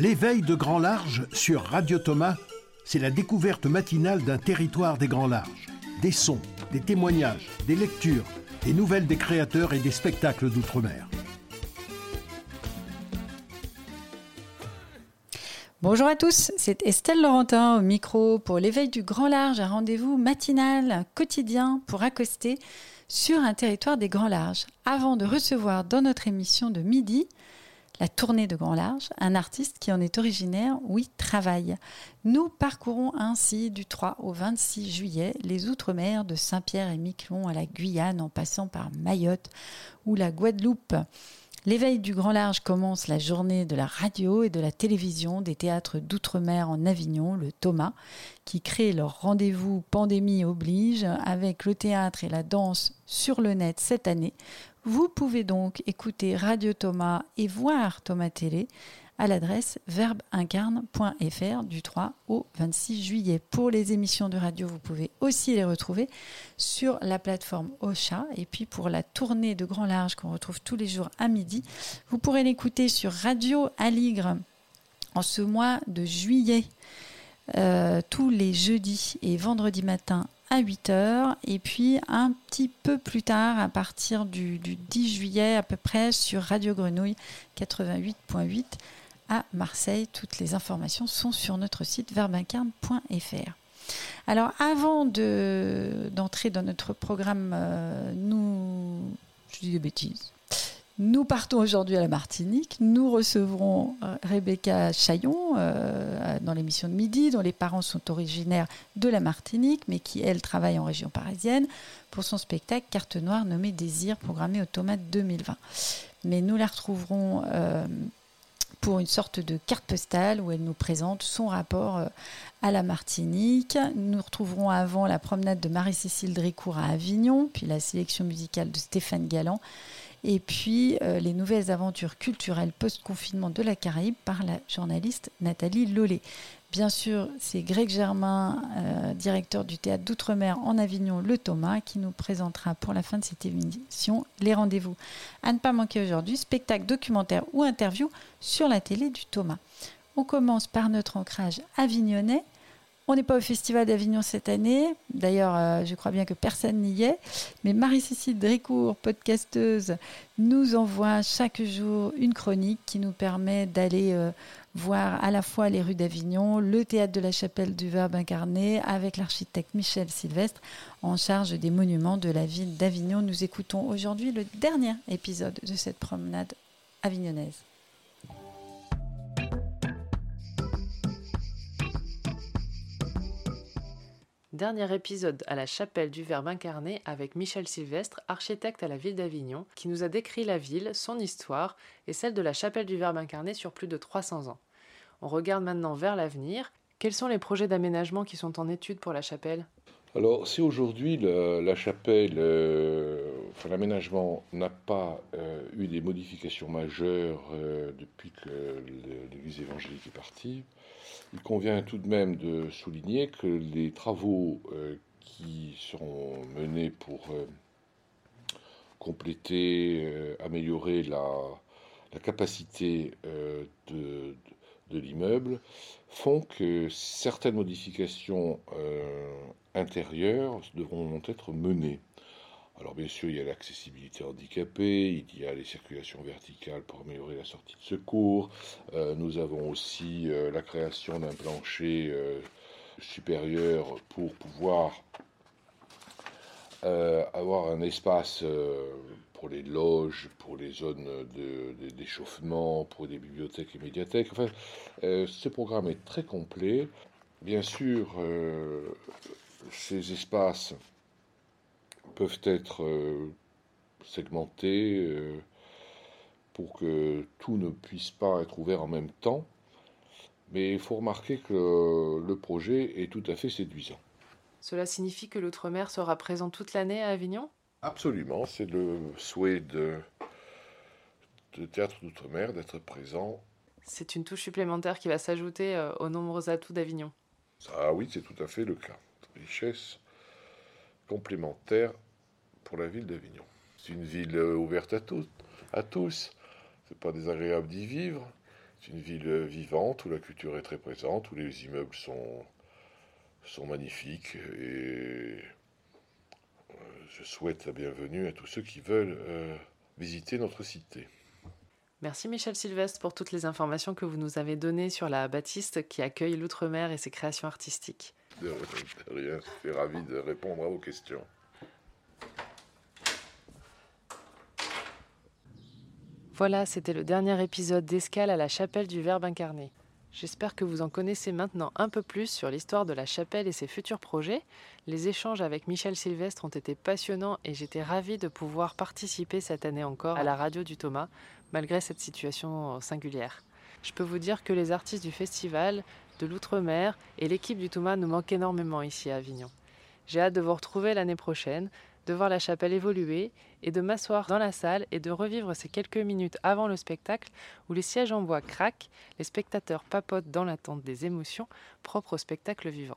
L'éveil de grand large sur Radio Thomas, c'est la découverte matinale d'un territoire des grands larges. Des sons, des témoignages, des lectures, des nouvelles des créateurs et des spectacles d'outre-mer. Bonjour à tous, c'est Estelle Laurentin au micro pour l'éveil du grand large, un rendez-vous matinal, quotidien pour accoster sur un territoire des grands larges. Avant de recevoir dans notre émission de midi la tournée de Grand Large, un artiste qui en est originaire, oui, travaille. Nous parcourons ainsi du 3 au 26 juillet les Outre-mer de Saint-Pierre et Miquelon à la Guyane en passant par Mayotte ou la Guadeloupe. L'éveil du grand large commence la journée de la radio et de la télévision des théâtres d'outre-mer en Avignon, le Thomas, qui crée leur rendez-vous pandémie oblige avec le théâtre et la danse sur le net cette année. Vous pouvez donc écouter Radio Thomas et voir Thomas Télé à l'adresse verbeincarne.fr du 3 au 26 juillet. Pour les émissions de radio, vous pouvez aussi les retrouver sur la plateforme Ocha. Et puis pour la tournée de Grand Large qu'on retrouve tous les jours à midi, vous pourrez l'écouter sur Radio Aligre en ce mois de juillet. Euh, tous les jeudis et vendredis matin à 8h et puis un petit peu plus tard à partir du, du 10 juillet à peu près sur Radio Grenouille 88.8 à Marseille. Toutes les informations sont sur notre site verbincarne.fr. Alors avant d'entrer dans notre programme, euh, nous... Je dis des bêtises. Nous partons aujourd'hui à la Martinique. Nous recevrons euh, Rebecca Chaillon euh, dans l'émission de midi, dont les parents sont originaires de la Martinique, mais qui, elle, travaille en région parisienne pour son spectacle Carte Noire nommé Désir, programmé au Tomate 2020. Mais nous la retrouverons pour une sorte de carte postale où elle nous présente son rapport euh, à la Martinique. Nous retrouverons avant la promenade de Marie-Cécile Drécourt à Avignon, puis la sélection musicale de Stéphane Galland, et puis euh, les nouvelles aventures culturelles post-confinement de la Caraïbe par la journaliste Nathalie Lollet. Bien sûr, c'est Greg Germain, euh, directeur du théâtre d'Outre-mer en Avignon, le Thomas, qui nous présentera pour la fin de cette émission les rendez-vous à ne pas manquer aujourd'hui, spectacle, documentaire ou interview sur la télé du Thomas. On commence par notre ancrage avignonnais. On n'est pas au Festival d'Avignon cette année. D'ailleurs, euh, je crois bien que personne n'y est. Mais Marie-Cécile Drécourt, podcasteuse, nous envoie chaque jour une chronique qui nous permet d'aller euh, voir à la fois les rues d'Avignon, le théâtre de la chapelle du Verbe incarné, avec l'architecte Michel Sylvestre en charge des monuments de la ville d'Avignon. Nous écoutons aujourd'hui le dernier épisode de cette promenade avignonnaise. Dernier épisode à la chapelle du Verbe incarné avec Michel Sylvestre, architecte à la ville d'Avignon, qui nous a décrit la ville, son histoire et celle de la chapelle du Verbe incarné sur plus de 300 ans. On regarde maintenant vers l'avenir. Quels sont les projets d'aménagement qui sont en étude pour la chapelle? Alors, si aujourd'hui la, chapelle, euh, enfin, l'aménagement n'a pas euh, eu des modifications majeures euh, depuis que l'Église évangélique est partie, il convient tout de même de souligner que les travaux qui seront menés pour compléter, améliorer la, capacité de, l'immeuble font que certaines modifications euh, intérieures devront être menées. Alors bien sûr, il y a l'accessibilité handicapée, il y a les circulations verticales pour améliorer la sortie de secours. Euh, nous avons aussi euh, la création d'un plancher supérieur pour pouvoir avoir un espace pour les loges, pour les zones d'échauffement, pour des bibliothèques et médiathèques. Enfin, euh, ce programme est très complet. Bien sûr, euh, ces espaces peuvent être euh, segmentés pour que tout ne puisse pas être ouvert en même temps. Mais il faut remarquer que le projet est tout à fait séduisant. Cela signifie que l'outre-mer sera présent toute l'année à Avignon? Absolument, c'est le souhait de, de Théâtre d'Outre-mer d'être présent. C'est une touche supplémentaire qui va s'ajouter euh, aux nombreux atouts d'Avignon. Ah oui, c'est tout à fait le cas. Richesse complémentaire pour la ville d'Avignon. C'est une ville euh, ouverte à tous. À tous. C'est pas désagréable d'y vivre. C'est une ville vivante où la culture est très présente, où les immeubles sont, sont magnifiques et euh, je souhaite la bienvenue à tous ceux qui veulent euh, visiter notre cité. Merci Michel Sylvestre pour toutes les informations que vous nous avez données sur la Baptiste qui accueille l'outre-mer et ses créations artistiques. De rien, je suis ravi de répondre à vos questions. Voilà, c'était le dernier épisode d'Escale à la chapelle du Verbe incarné. J'espère que vous en connaissez maintenant un peu plus sur l'histoire de la chapelle et ses futurs projets. Les échanges avec Michel Sylvestre ont été passionnants et j'étais ravie de pouvoir participer cette année encore à la radio du Thomas, malgré cette situation singulière. Je peux vous dire que les artistes du festival, de l'outre-mer et l'équipe du Thomas nous manquent énormément ici à Avignon. J'ai hâte de vous retrouver l'année prochaine de voir la chapelle évoluer et de m'asseoir dans la salle et de revivre ces quelques minutes avant le spectacle où les sièges en bois craquent, les spectateurs papotent dans l'attente des émotions propres au spectacle vivant.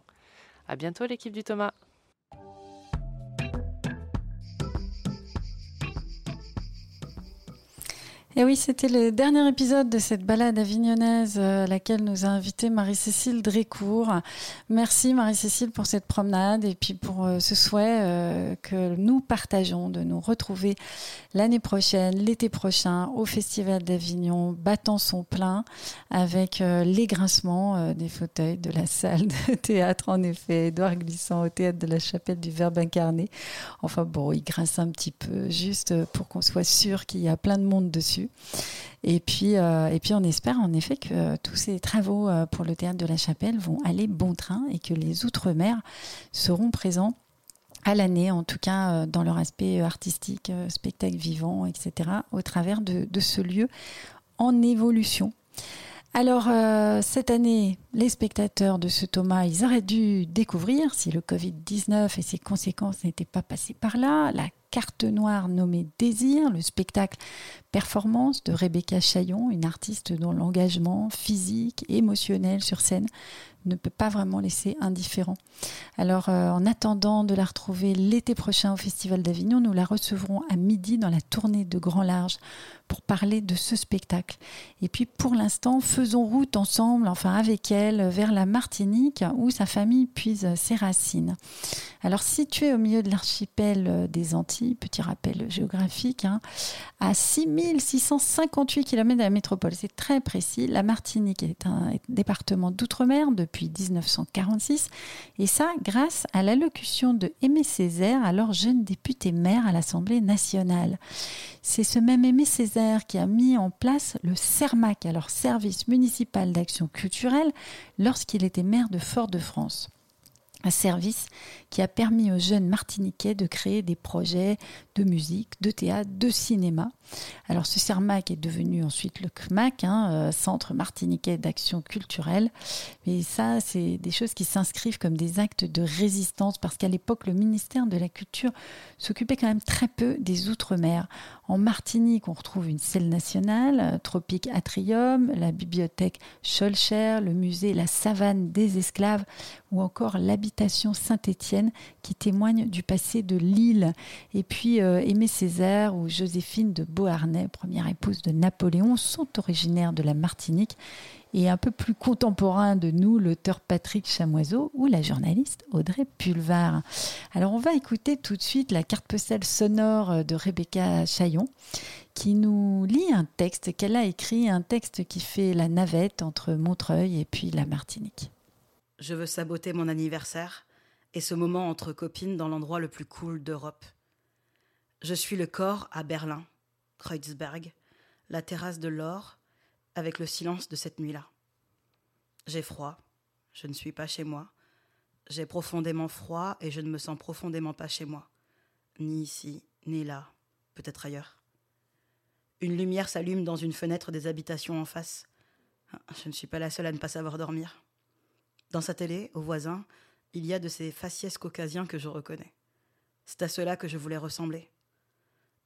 À bientôt l'équipe du Thomas. Et oui, c'était le dernier épisode de cette balade avignonnaise euh, à laquelle nous a invité Marie-Cécile Drécourt. Merci Marie-Cécile pour cette promenade et puis pour euh, ce souhait euh, que nous partageons de nous retrouver l'année prochaine, l'été prochain, au Festival d'Avignon, battant son plein avec les grincements des fauteuils de la salle de théâtre, en effet, Édouard Glissant au théâtre de la chapelle du Verbe incarné. Enfin bon, il grince un petit peu juste pour qu'on soit sûr qu'il y a plein de monde dessus. Et puis, euh, et puis on espère en effet que tous ces travaux euh, pour le théâtre de la Chapelle vont aller bon train et que les Outre-mer seront présents à l'année, en tout cas euh, dans leur aspect artistique, spectacle vivant, etc., au travers de, ce lieu en évolution. Alors, cette année, les spectateurs de ce Thomas, ils auraient dû découvrir, si le Covid-19 et ses conséquences n'étaient pas passés par là, carte noire nommée Désir, le spectacle performance de Rebecca Chaillon, une artiste dont l'engagement physique, émotionnel sur scène ne peut pas vraiment laisser indifférent. Alors, euh, en attendant de la retrouver l'été prochain au Festival d'Avignon, nous la recevrons à midi dans la tournée de Grand Large pour parler de ce spectacle. Et puis, pour l'instant, faisons route ensemble, enfin avec elle, vers la Martinique où sa famille puise ses racines. Alors, située au milieu de l'archipel des Antilles, petit rappel géographique, hein, à 6658 km de la métropole, c'est très précis. La Martinique est un département d'outre-mer depuis 1946, et ça grâce à l'allocution de Aimé Césaire, alors jeune député maire à l'Assemblée nationale. C'est ce même Aimé Césaire qui a mis en place le CERMAC, alors Service municipal d'action culturelle, lorsqu'il était maire de Fort-de-France. Un service qui a permis aux jeunes martiniquais de créer des projets de musique, de théâtre, de cinéma. Alors ce CERMAC est devenu ensuite le CMAC, hein, euh, Centre martiniquais d'action culturelle. Mais ça, c'est des choses qui s'inscrivent comme des actes de résistance parce qu'à l'époque, le ministère de la Culture s'occupait quand même très peu des Outre-mer. En Martinique, on retrouve une selle nationale, euh, Tropique Atrium, la bibliothèque Scholcher, le musée La Savane des Esclaves ou encore l'habitation Saint-Étienne qui témoigne du passé de l'île. Et puis Aimé Césaire ou Joséphine de Beauharnais, première épouse de Napoléon, sont originaires de la Martinique et un peu plus contemporain de nous, l'auteur Patrick Chamoiseau ou la journaliste Audrey Pulvar. Alors on va écouter tout de suite la carte postale sonore de Rebecca Chaillon qui nous lit un texte qu'elle a écrit, un texte qui fait la navette entre Montreuil et puis la Martinique. Je veux saboter mon anniversaire et ce moment entre copines dans l'endroit le plus cool d'Europe. Je suis le corps à Berlin, Kreuzberg, la terrasse de l'or, avec le silence de cette nuit-là. J'ai froid, je ne suis pas chez moi. J'ai profondément froid et je ne me sens profondément pas chez moi. Ni ici, ni là, peut-être ailleurs. Une lumière s'allume dans une fenêtre des habitations en face. Je ne suis pas la seule à ne pas savoir dormir. Dans sa télé, au voisin, il y a de ces faciès caucasiens que je reconnais. C'est à cela que je voulais ressembler.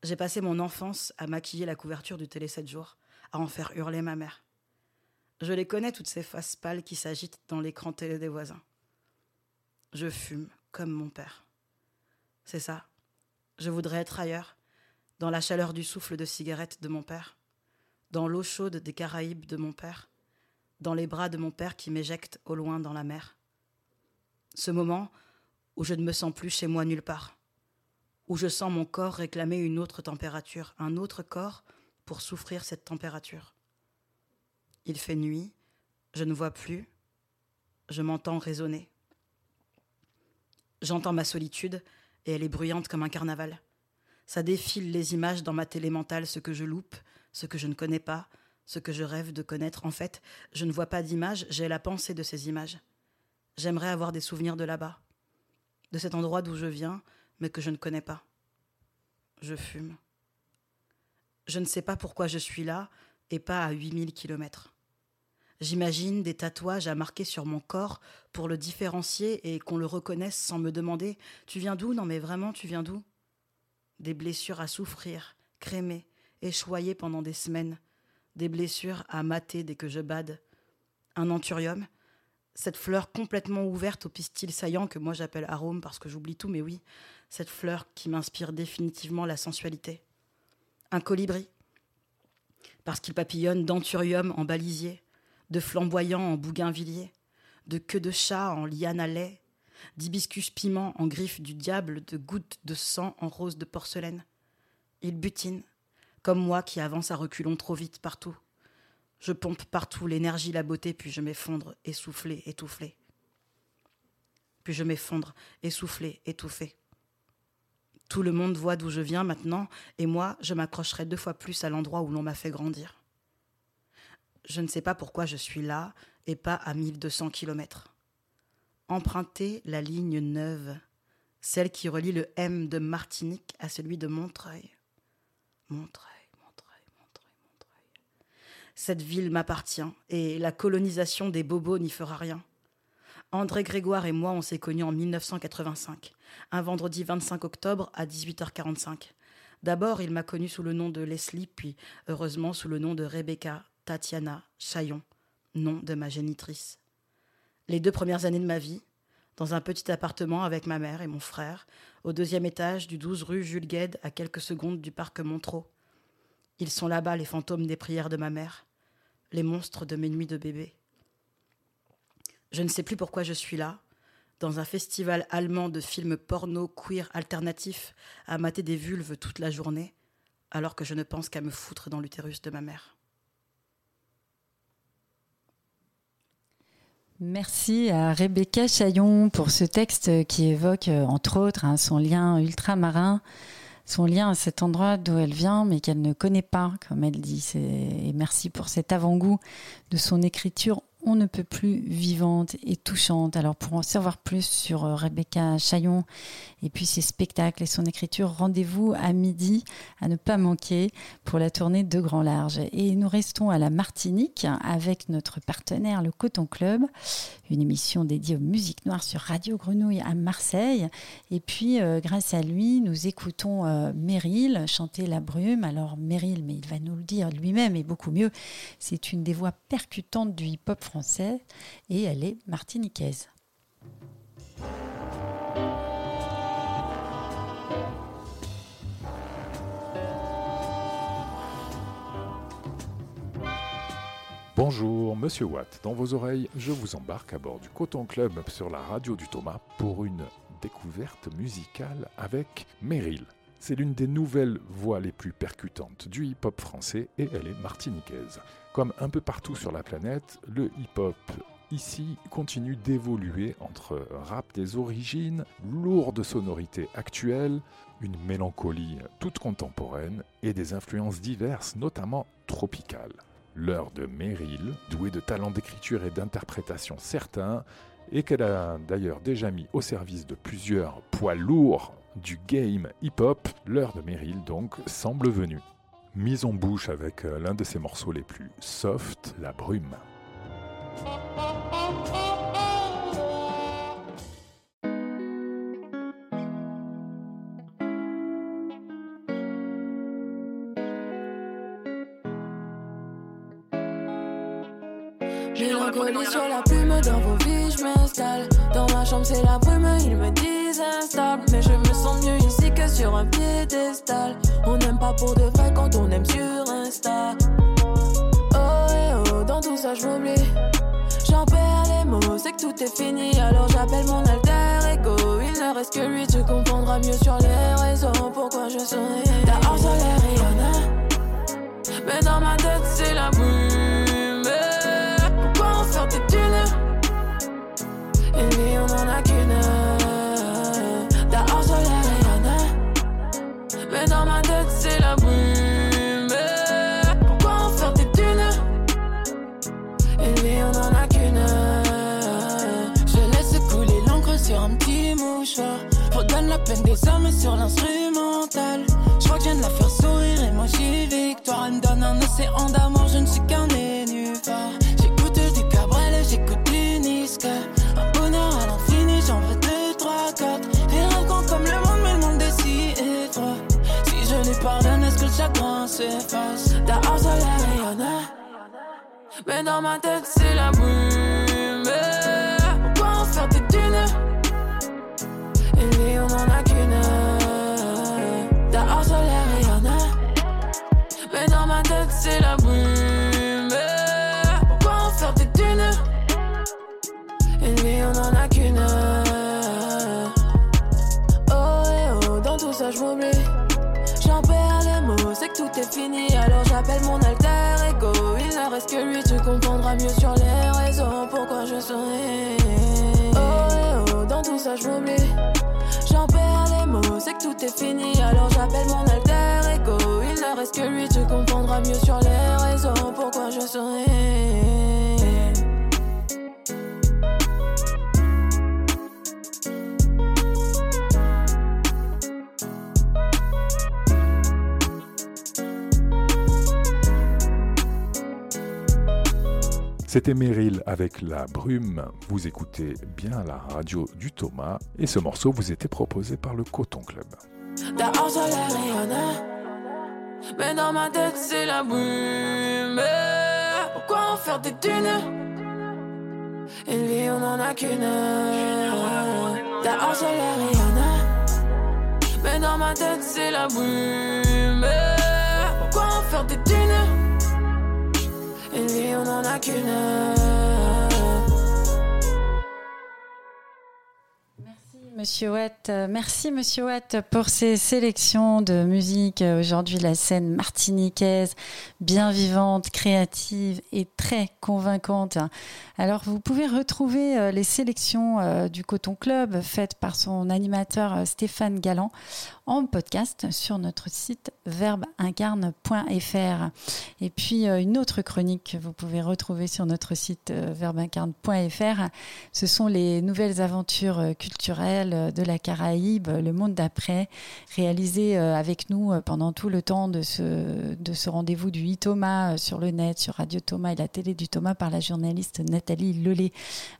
J'ai passé mon enfance à maquiller la couverture du télé 7 jours, à en faire hurler ma mère. Je les connais, toutes ces faces pâles qui s'agitent dans l'écran télé des voisins. Je fume comme mon père. C'est ça. Je voudrais être ailleurs, dans la chaleur du souffle de cigarette de mon père. dans l'eau chaude des Caraïbes de mon père, dans les bras de mon père qui m'éjecte au loin dans la mer. Ce moment où je ne me sens plus chez moi nulle part, où je sens mon corps réclamer une autre température, un autre corps pour souffrir cette température. Il fait nuit, je ne vois plus, je m'entends résonner. J'entends ma solitude et elle est bruyante comme un carnaval. Ça défile les images dans ma télé mentale, ce que je loupe, ce que je ne connais pas, ce que je rêve de connaître. En fait, je ne vois pas d'images, j'ai la pensée de ces images. J'aimerais avoir des souvenirs de là-bas, de cet endroit d'où je viens, mais que je ne connais pas. Je fume. Je ne sais pas pourquoi je suis là et pas à 8000 kilomètres. J'imagine des tatouages à marquer sur mon corps pour le différencier et qu'on le reconnaisse sans me demander Tu viens d'où? Non, mais vraiment, tu viens d'où? Des blessures à souffrir, crémer, échoyer pendant des semaines, des blessures à mater dès que je bade. Un cette fleur complètement ouverte au pistil saillant que moi j'appelle arôme parce que j'oublie tout, mais oui, cette fleur qui m'inspire définitivement la sensualité. Un colibri, parce qu'il papillonne d'anthurium en balisier de flamboyants en bougainvillier, de queue de chat en liane à lait, d'hibiscus piment en griffe du diable, de gouttes de sang en rose de porcelaine. Il butine, comme moi qui avance à reculons trop vite partout. Je pompe partout l'énergie, la beauté, puis je m'effondre, essoufflé, étoufflé. Puis je m'effondre, essoufflé, étouffé. Tout le monde voit d'où je viens maintenant, et moi, je m'accrocherai deux fois plus à l'endroit où l'on m'a fait grandir je ne sais pas pourquoi je suis là et pas à 1200 kilomètres. Emprunter la ligne neuve, celle qui relie le M de Martinique à celui de Montreuil. Montreuil. Cette ville m'appartient et la colonisation des bobos n'y fera rien. André Grégoire et moi, on s'est connus en 1985, un vendredi 25 octobre à 18h45. D'abord, il m'a connu sous le nom de Leslie, puis heureusement sous le nom de Rebecca, Tatiana Chaillon, nom de ma génitrice. Les deux premières années de ma vie, dans un petit appartement avec ma mère et mon frère, au deuxième étage du 12 rue Jules Gued, à quelques secondes du parc Montreux. Ils sont là-bas, les fantômes des prières de ma mère, les monstres de mes nuits de bébé. Je ne sais plus pourquoi je suis là, dans un festival allemand de films porno queer alternatifs, à mater des vulves toute la journée, alors que je ne pense qu'à me foutre dans l'utérus de ma mère. Merci à Rebecca Chaillon pour ce texte qui évoque, euh, entre autres, hein, son lien ultramarin, son lien à cet endroit d'où elle vient, mais qu'elle ne connaît pas, comme elle dit. Et merci pour cet avant-goût de son écriture on ne peut plus vivante et touchante. Alors pour en savoir plus sur euh, Rebecca Chaillon et puis ses spectacles et son écriture, rendez-vous à midi à ne pas manquer pour la tournée de Grand Large. Et nous restons à la Martinique avec notre partenaire le Coton Club, une émission dédiée aux musiques noires sur Radio Grenouille à Marseille. Et puis euh, grâce à lui, nous écoutons euh, Meryl chanter La Brume. Alors Meryl, mais il va nous le dire lui-même et beaucoup mieux, c'est une des voix percutantes du hip-hop français et elle est martiniquaise. Bonjour, Monsieur Watt. Dans vos oreilles, je vous embarque à bord du Coton Club sur la radio du Thomas pour une découverte musicale avec Meryl. C'est l'une des nouvelles voix les plus percutantes du hip-hop français et elle est martiniquaise. Comme un peu partout sur la planète, le hip-hop ici continue d'évoluer entre rap des origines, lourde sonorité actuelle, une mélancolie toute contemporaine et des influences diverses, notamment tropicales. L'heure de Meryl, douée de talent d'écriture et d'interprétation certains, et qu'elle a d'ailleurs déjà mis au service de plusieurs poids lourds du game hip-hop, l'heure de Meryl donc semble venue mise en bouche avec euh, l'un de ses morceaux les plus soft, La Brume. Dans vos vies, je m'installe. Dans ma chambre, c'est la brume, ils me disent instable. Mais je me sens mieux ici que sur un piédestal. On n'aime pas pour de vrai quand on aime sur Insta. dans tout ça je m'oublie. J'en perds les mots, c'est que tout est fini, alors j'appelle mon alter ego. Il ne reste que lui, tu comprendras mieux sur les raisons pourquoi je souris. T'as harcelé Rihanna, mais dans ma tête c'est la brume. Des hommes sur l'instrumental. Je crois que je viens de la faire sourire et moi j'ai victoire. Elle me donne un océan d'amour, je ne suis qu'un nénuphar. J'écoute du Cabrel, j'écoute du Niska. Un bonheur à l'infini, j'en veux deux, trois, quatre. Les rêves grands comme le monde, mais le monde est si étroit. Si je lui pardonne, est-ce que le chagrin s'efface? T'as harcelé Rihanna. Mais dans ma tête c'est la brume alors j'appelle mon alter ego. Il ne reste que lui, tu comprendras mieux sur les raisons pourquoi je souris. Oh, eh oh, dans tout ça je m'oublie. J'en perds les mots, c'est que tout est fini, alors j'appelle mon alter ego. Il ne reste que lui, tu comprendras mieux sur les raisons pourquoi je souris. C'était Meryl avec La Brume. Vous écoutez bien la radio du Thomas et ce morceau vous était proposé par le Coton Club. T'as harcelé Rihanna Mais dans ma tête c'est la brume. Pourquoi en faire des thunes? Et lui on en a qu'une. T'as harcelé Rihanna Mais dans ma tête c'est la brume. Pourquoi en faire des lui on en a qu'une Monsieur Watt, merci Monsieur Watt pour ces sélections de musique. Aujourd'hui, la scène martiniquaise, bien vivante, créative et très convaincante. Alors, vous pouvez retrouver euh, les sélections euh, du Coton Club faites par son animateur euh, Stéphane Galland en podcast sur notre site verbeincarne.fr. Et puis, euh, une autre chronique que vous pouvez retrouver sur notre site euh, verbincarne.fr, ce sont les nouvelles aventures euh, culturelles de la Caraïbe, le monde d'après, réalisées avec nous pendant tout le temps de ce, de ce rendez-vous du e-Thomas sur le net, sur Radio Thomas et la télé du Thomas par la journaliste Nathalie Lelay.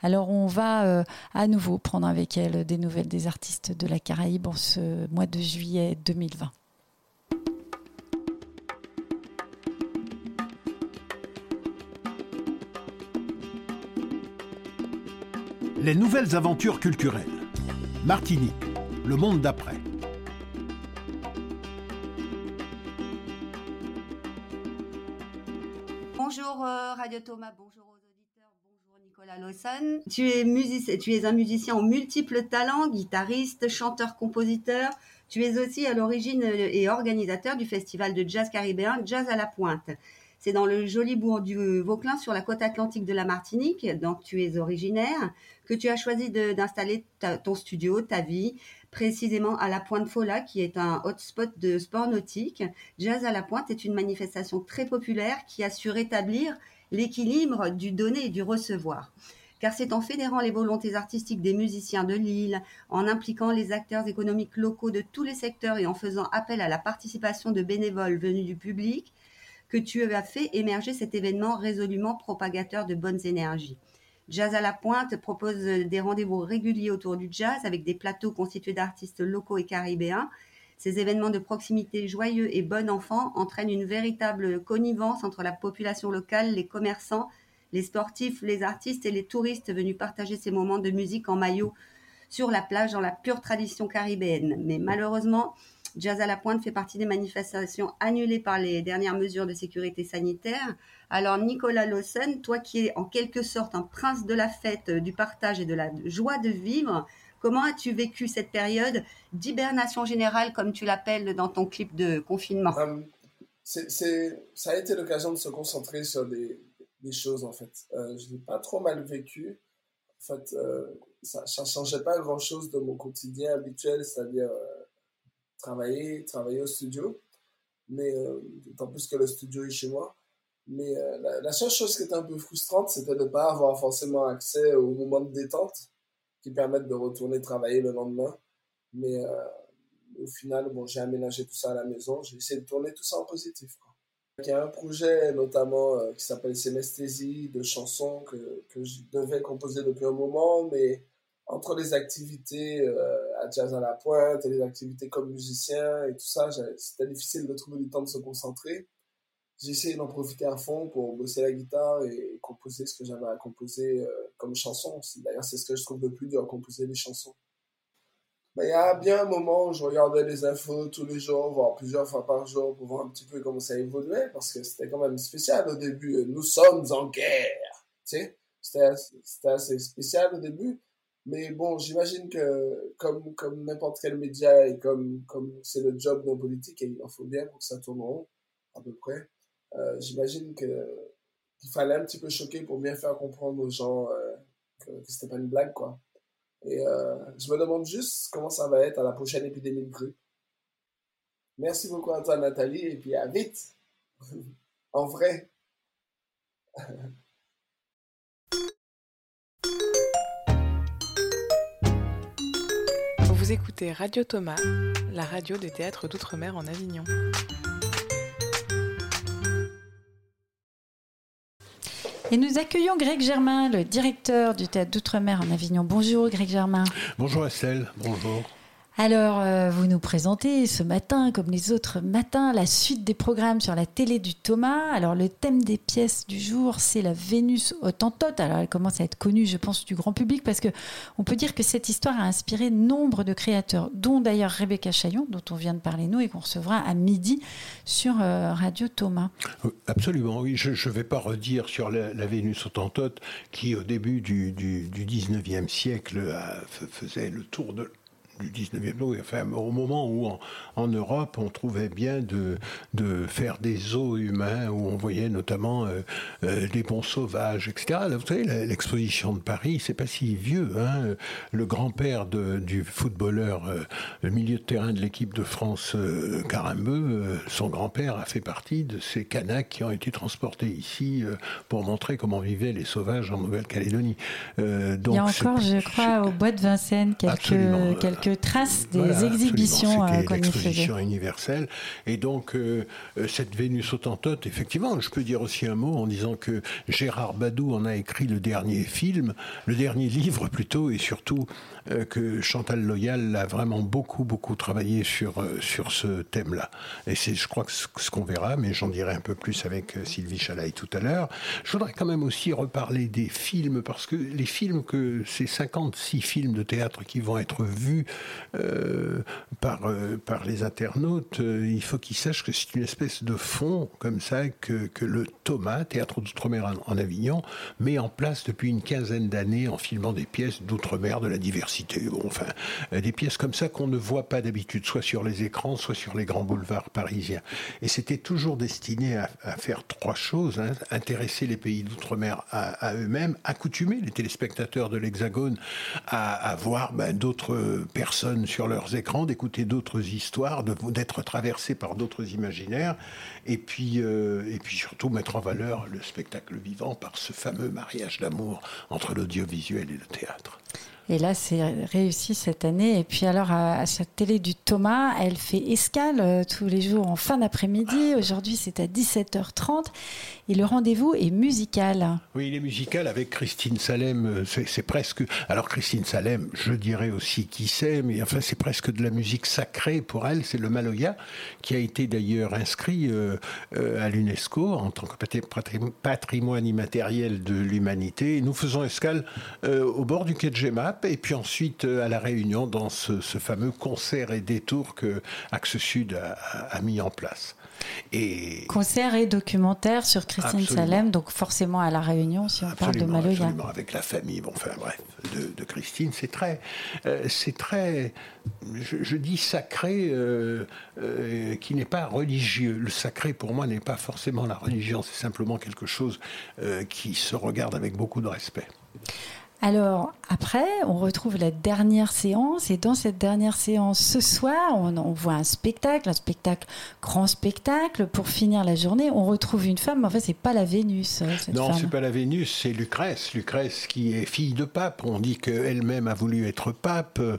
Alors, on va à nouveau prendre avec elle des nouvelles des artistes de la Caraïbe en ce mois de juillet 2020. Les nouvelles aventures culturelles. Martinique, le monde d'après. Bonjour euh, Radio Thomas, bonjour aux auditeurs, bonjour Nicolas Lawson. Tu es, music- tu es un musicien aux multiples talents, guitariste, chanteur, compositeur. Tu es aussi à l'origine euh, et organisateur du festival de jazz caribéen Jazz à la Pointe. C'est dans le joli bourg du Vauclin sur la côte atlantique de la Martinique, donc tu es originaire, que tu as choisi d'installer ta- ton studio, ta vie, précisément à la Pointe Fola, qui est un hotspot de sport nautique. Jazz à la Pointe est une manifestation très populaire qui a su rétablir l'équilibre du donner et du recevoir. Car c'est en fédérant les volontés artistiques des musiciens de l'île, en impliquant les acteurs économiques locaux de tous les secteurs et en faisant appel à la participation de bénévoles venus du public que tu as fait émerger cet événement résolument propagateur de bonnes énergies. Jazz à la Pointe propose des rendez-vous réguliers autour du jazz avec des plateaux constitués d'artistes locaux et caribéens. Ces événements de proximité joyeux et bon enfant entraînent une véritable connivence entre la population locale, les commerçants, les sportifs, les artistes et les touristes venus partager ces moments de musique en maillot sur la plage dans la pure tradition caribéenne. Mais malheureusement, Jazz à la pointe fait partie des manifestations annulées par les dernières mesures de sécurité sanitaire. Alors Nicolas Lawson, toi qui es en quelque sorte un prince de la fête, du partage et de la joie de vivre, comment as-tu vécu cette période d'hibernation générale, comme tu l'appelles dans ton clip de confinement? Euh, Ça a été l'occasion de se concentrer sur des, choses en fait. Euh, je n'ai pas trop mal vécu. En fait, euh, ça ne changeait pas grand-chose de mon quotidien habituel, c'est-à-dire travailler, travailler au studio, mais d'autant plus que le studio est chez moi. Mais la, seule chose qui était un peu frustrante, c'était de ne pas avoir forcément accès au moment de détente qui permettent de retourner travailler le lendemain. Mais euh, au final, bon, j'ai aménagé tout ça à la maison. J'ai essayé de tourner tout ça en positif. Il y a un projet notamment euh, qui s'appelle Sénesthésie de chansons que, je devais composer depuis un moment, mais entre les activités euh, à Jazz à la Pointe et les activités comme musicien et tout ça, c'était difficile de trouver du temps de se concentrer j'ai essayé d'en profiter à fond pour bosser la guitare et composer ce que j'avais à composer euh, comme chanson. D'ailleurs, c'est ce que je trouve le plus dur composer les chansons. Mais il y a bien un moment où je regardais les infos tous les jours, voire plusieurs fois par jour, pour voir un petit peu comment ça évoluait, parce que c'était quand même spécial au début. Nous sommes en guerre, tu sais. C'était assez spécial au début. Mais bon, j'imagine que comme, comme n'importe quel média et comme comme c'est le job d'un politique, il en faut bien pour que ça tourne rond, à peu près. Euh, j'imagine qu'il fallait un petit peu choquer pour bien faire comprendre aux gens euh, que, que c'était pas une blague, quoi. Et euh, je me demande juste comment ça va être à la prochaine épidémie de grippe. Merci beaucoup à toi, Nathalie, et puis à vite. en vrai. Vous écoutez Radio Thomas, la radio des théâtres d'outre-mer en Avignon. Et nous accueillons Greg Germain, le directeur du théâtre d'Outre-mer en Avignon. Bonjour Greg Germain. Bonjour Estelle, bonjour. Alors, euh, vous nous présentez ce matin, comme les autres matins, la suite des programmes sur la télé du Thomas. Alors, le thème des pièces du jour, c'est la Vénus Autantote. Alors, elle commence à être connue, je pense, du grand public, parce que on peut dire que cette histoire a inspiré nombre de créateurs, dont d'ailleurs Rebecca Chaillon, dont on vient de parler nous et qu'on recevra à midi sur euh, Radio Thomas. Euh, absolument, oui. Je ne vais pas redire sur la, Vénus Autantote, qui au début du 19e siècle faisait le tour de du 19e enfin, au moment où en, Europe on trouvait bien de, de faire des zoos humains, où on voyait notamment euh, euh, des bons sauvages, etc. vous savez, l'exposition de Paris, c'est pas si vieux. Hein. Le grand-père du footballeur, euh, le milieu de terrain de l'équipe de France, Carambeu, son grand-père a fait partie de ces canaques qui ont été transportés ici pour montrer comment vivaient les sauvages en Nouvelle-Calédonie. Il y a encore, je crois, au bois de Vincennes, quelques, quelques traces des exhibitions euh, qu'on L'exposition universelle. Et donc, euh, euh, cette Vénus autantote, effectivement, je peux dire aussi un mot en disant que Gérard Badou en a écrit le dernier film, le dernier livre plutôt, et surtout que Chantal Loyal a vraiment beaucoup, beaucoup travaillé sur, sur ce thème-là. Et c'est, je crois, que ce qu'on verra, mais j'en dirai un peu plus avec Sylvie Chalaï tout à l'heure. Je voudrais quand même aussi reparler des films, parce que les films que ces 56 films de théâtre qui vont être vus euh, par, euh, par les internautes, euh, il faut qu'ils sachent que c'est une espèce de fond comme ça que, que le Thomas, Théâtre d'Outre-mer en, Avignon, met en place depuis une quinzaine d'années en filmant des pièces d'outre-mer, de la diversité, enfin, des pièces comme ça qu'on ne voit pas d'habitude, soit sur les écrans, soit sur les grands boulevards parisiens. Et c'était toujours destiné à, faire trois choses, hein. intéresser les pays d'outre-mer à, eux-mêmes, accoutumer les téléspectateurs de l'Hexagone à, voir ben, d'autres personnes sur leurs écrans, d'écouter d'autres histoires, d'être traversés par d'autres imaginaires, et puis, euh, et puis surtout mettre en valeur le spectacle vivant par ce fameux mariage d'amour entre l'audiovisuel et le théâtre. Et là, c'est réussi cette année. Et puis alors, à, cette télé du Thomas, elle fait escale euh, tous les jours en fin d'après-midi. Aujourd'hui, c'est à 17h30. Et le rendez-vous est musical. Oui, il est musical avec Christine Salem. Euh, c'est presque... Alors, Christine Salem, je dirais aussi qui c'est, mais enfin, c'est presque de la musique sacrée pour elle. C'est le Maloya, qui a été d'ailleurs inscrit euh, à l'UNESCO en tant que patrimoine immatériel de l'humanité. Nous faisons escale au bord du quai et puis ensuite à La Réunion dans ce, fameux concert et détour que Axe Sud a mis en place. Et Concert et documentaire sur Christine Salem, donc forcément à La Réunion, si on parle de Maloya. Absolument, avec la famille, bon, enfin bref, de, Christine. C'est très, euh, c'est très je, dis sacré euh, euh, qui n'est pas religieux. Le sacré, pour moi, n'est pas forcément la religion, c'est simplement quelque chose qui se regarde avec beaucoup de respect. Alors après, on retrouve la dernière séance et dans cette dernière séance, ce soir, on, voit un spectacle, un spectacle, grand spectacle. Pour finir la journée, on retrouve une femme. Mais en fait, c'est pas la Vénus. Euh, cette non, c'est pas la Vénus, c'est Lucrèce. Lucrèce qui est fille de pape. On dit qu'elle-même a voulu être pape, euh,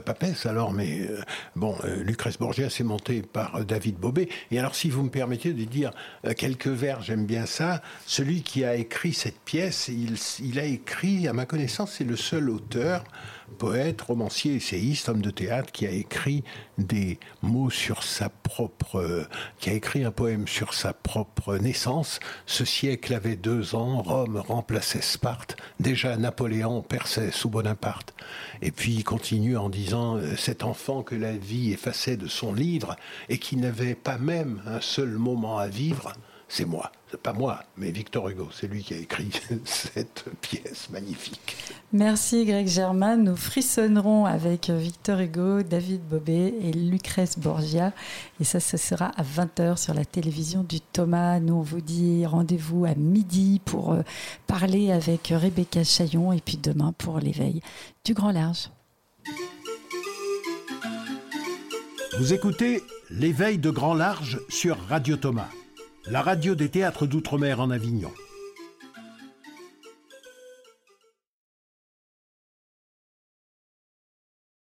papesse alors, mais euh, bon, Lucrèce Borgia s'est montée par David Bobet. Et alors, si vous me permettez de dire quelques vers, j'aime bien ça. Celui qui a écrit cette pièce, il, il a écrit, à ma connaissance c'est le seul auteur, poète, romancier, essayiste, homme de théâtre qui a écrit des mots sur sa propre, qui a écrit un poème sur sa propre naissance. Ce siècle avait deux ans, Rome remplaçait Sparte, déjà Napoléon perçait sous Bonaparte. Et puis il continue en disant euh, cet enfant que la vie effaçait de son livre et qui n'avait pas même un seul moment à vivre c'est moi. C'est pas moi, mais Victor Hugo. C'est lui qui a écrit cette pièce magnifique. Merci Greg Germain. Nous frissonnerons avec Victor Hugo, David Bobet et Lucrèce Borgia. Et ça, ce sera à 20h sur la télévision du Thomas. Nous, on vous dit rendez-vous à midi pour euh, parler avec Rebecca Chaillon et puis demain pour l'éveil du Grand Large. Vous écoutez l'éveil de Grand Large sur Radio Thomas la radio des théâtres d'outre-mer en Avignon.